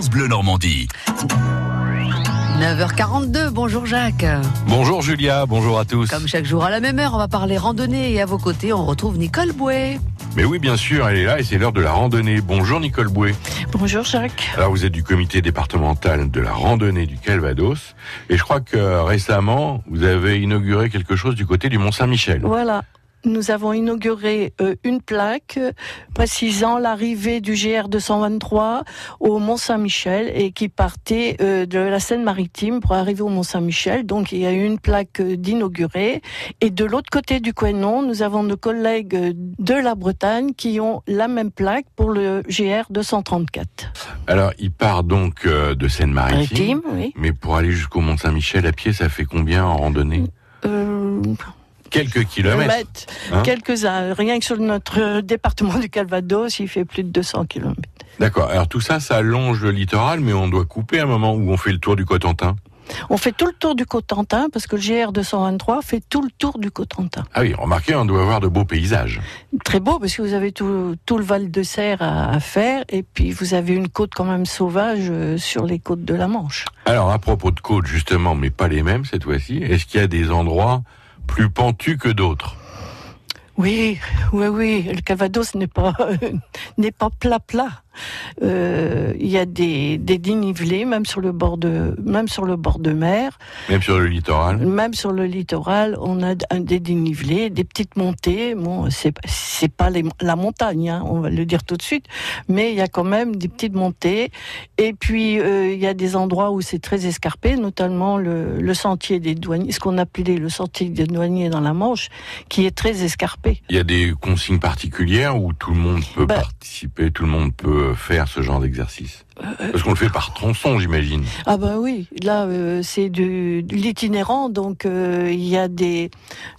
France Bleu Normandie. 9h42, bonjour Jacques. Bonjour Julia, bonjour à tous. Comme chaque jour à la même heure, on va parler randonnée et à vos côtés, on retrouve Nicole Bouet. Mais oui, bien sûr, elle est là et c'est l'heure de la randonnée. Bonjour Nicole Bouet. Bonjour Jacques. Alors vous êtes du comité départemental de la randonnée du Calvados et je crois que récemment, vous avez inauguré quelque chose du côté du Mont-Saint-Michel. Voilà, nous avons inauguré euh, une plaque euh, précisant l'arrivée du GR 223 au Mont Saint-Michel et qui partait euh, de la Seine-Maritime pour arriver au Mont Saint-Michel. Donc il y a eu une plaque d'inauguré. Et de l'autre côté du Quénon, nous avons nos collègues de la Bretagne qui ont la même plaque pour le GR 234. Alors il part donc de Seine-Maritime, oui. mais pour aller jusqu'au Mont Saint-Michel à pied, ça fait combien en randonnée? Euh, quelques kilomètres. Hein Quelques-uns. Rien que sur notre département du Calvados, il fait plus de 200 kilomètres. D'accord. Alors tout ça, ça longe le littoral, mais on doit couper un moment où on fait le tour du Cotentin. On fait tout le tour du Cotentin parce que le GR 223 fait tout le tour du Cotentin. Ah oui, remarquez, on doit avoir de beaux paysages. Très beau parce que vous avez tout, tout le Val de Serre à, à, faire et puis vous avez une côte quand même sauvage euh, sur les côtes de la Manche. Alors à propos de côtes justement, mais pas les mêmes cette fois-ci, est-ce qu'il y a des endroits plus pentu que d'autres. Oui, oui, oui. Le Calvados n'est pas n'est pas plat plat. Euh, il y a des, des dénivelés, même sur le bord de, même sur le bord de mer. Même sur le littoral. Même sur le littoral, on a des dénivelés, des petites montées. Bon, c'est c'est pas les, la montagne, hein, on va le dire tout de suite, mais il y a quand même des petites montées. Et puis euh, il y a des endroits où c'est très escarpé, notamment le, le sentier des douaniers, ce qu'on appelait le sentier des douaniers dans la Manche, qui est très escarpé. Il y a des consignes particulières où tout le monde peut bah, participer, tout le monde peut faire ce genre d'exercice Parce qu'on le fait par tronçon, j'imagine. Ah bah oui, là euh, c'est de, l'itinérant, donc euh, il y a des.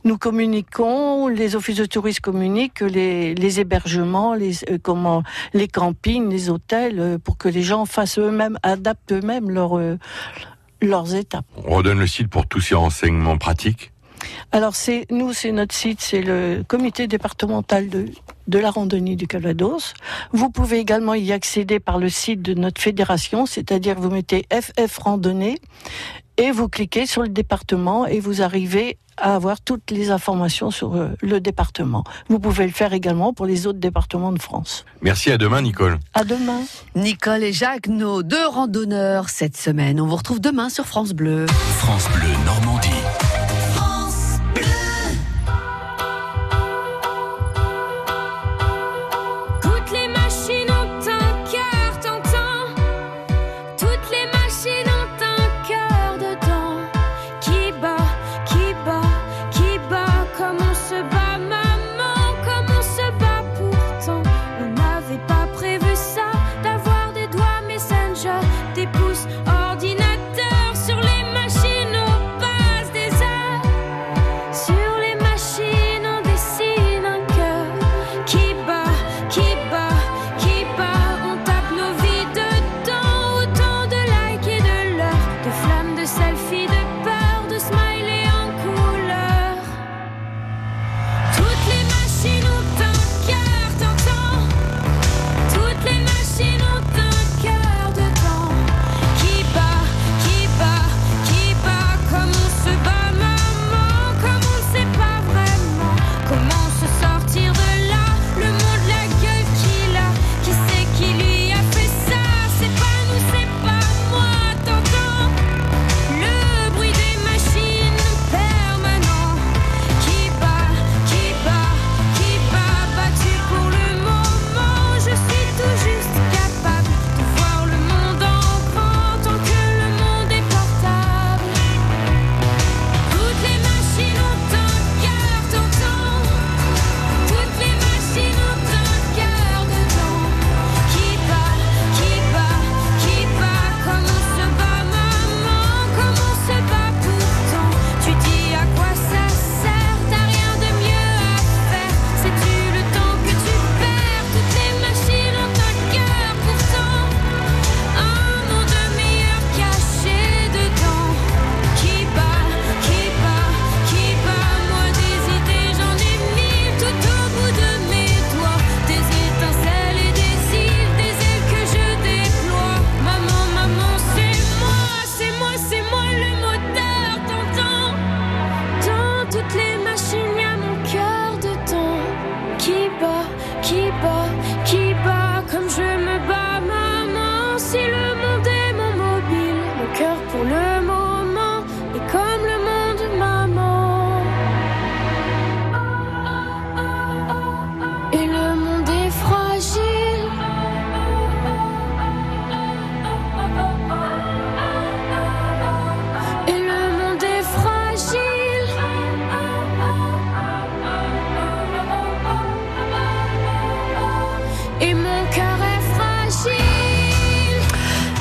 Nous communiquons, les offices de tourisme communiquent les, les hébergements, les euh, comment, les campings, les hôtels, pour que les gens fassent eux-mêmes, adaptent eux-mêmes leur, leurs étapes. On redonne le site pour tous ces renseignements pratiques. Alors c'est nous, c'est notre site, c'est le comité départemental de, de la randonnée du Calvados. Vous pouvez également y accéder par le site de notre fédération, c'est-à-dire vous mettez FF randonnée et vous cliquez sur le département et vous arrivez à avoir toutes les informations sur le département. Vous pouvez le faire également pour les autres départements de France. Merci, à demain Nicole. À demain. Nicole et Jacques, nos deux randonneurs cette semaine. On vous retrouve demain sur France Bleu. France Bleu Normandie.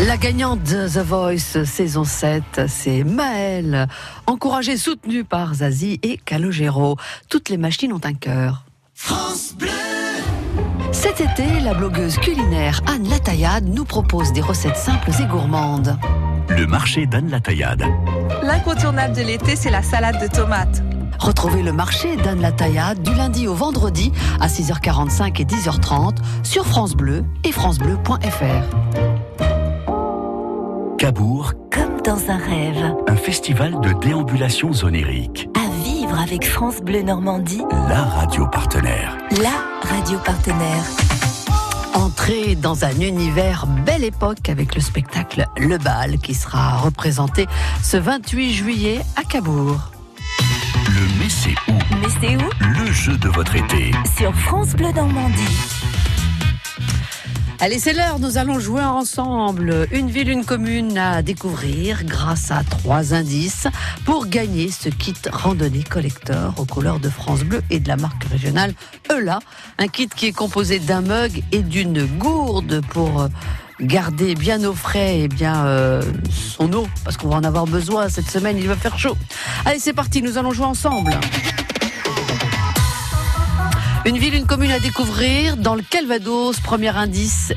La gagnante de The Voice saison 7, c'est Maëlle, encouragée, soutenue par Zazie et Calogero. Toutes les machines ont un cœur. France Bleu Cet été, la blogueuse culinaire Anne Lataillade nous propose des recettes simples et gourmandes. Le marché d'Anne Lataillade. L'incontournable de l'été, c'est la salade de tomates. Retrouvez le marché d'Anne Lataillade du lundi au vendredi à 6h45 et 10h30 sur France Bleu et francebleu.fr. Cabourg, Comme dans un rêve, un festival de déambulation onirique. à vivre avec France Bleu Normandie, La radio partenaire. la radio partenaire. Entrez dans un univers belle époque avec le spectacle Le Bal qui sera représenté ce 28 juillet à Cabourg. Le Mais c'est où? Mais c'est où? Le jeu de votre été. Sur France Bleu Normandie. Allez, c'est l'heure, nous allons jouer ensemble. Une ville, une commune à découvrir grâce à trois indices pour gagner ce kit randonnée collector aux couleurs de France Bleu et de la marque régionale Eula. Un kit qui est composé d'un mug et d'une gourde pour garder bien au frais et bien euh, son eau parce qu'on va en avoir besoin cette semaine, il va faire chaud. Allez, c'est parti, nous allons jouer ensemble. Une ville, une commune à découvrir. Dans le Calvados, premier indice,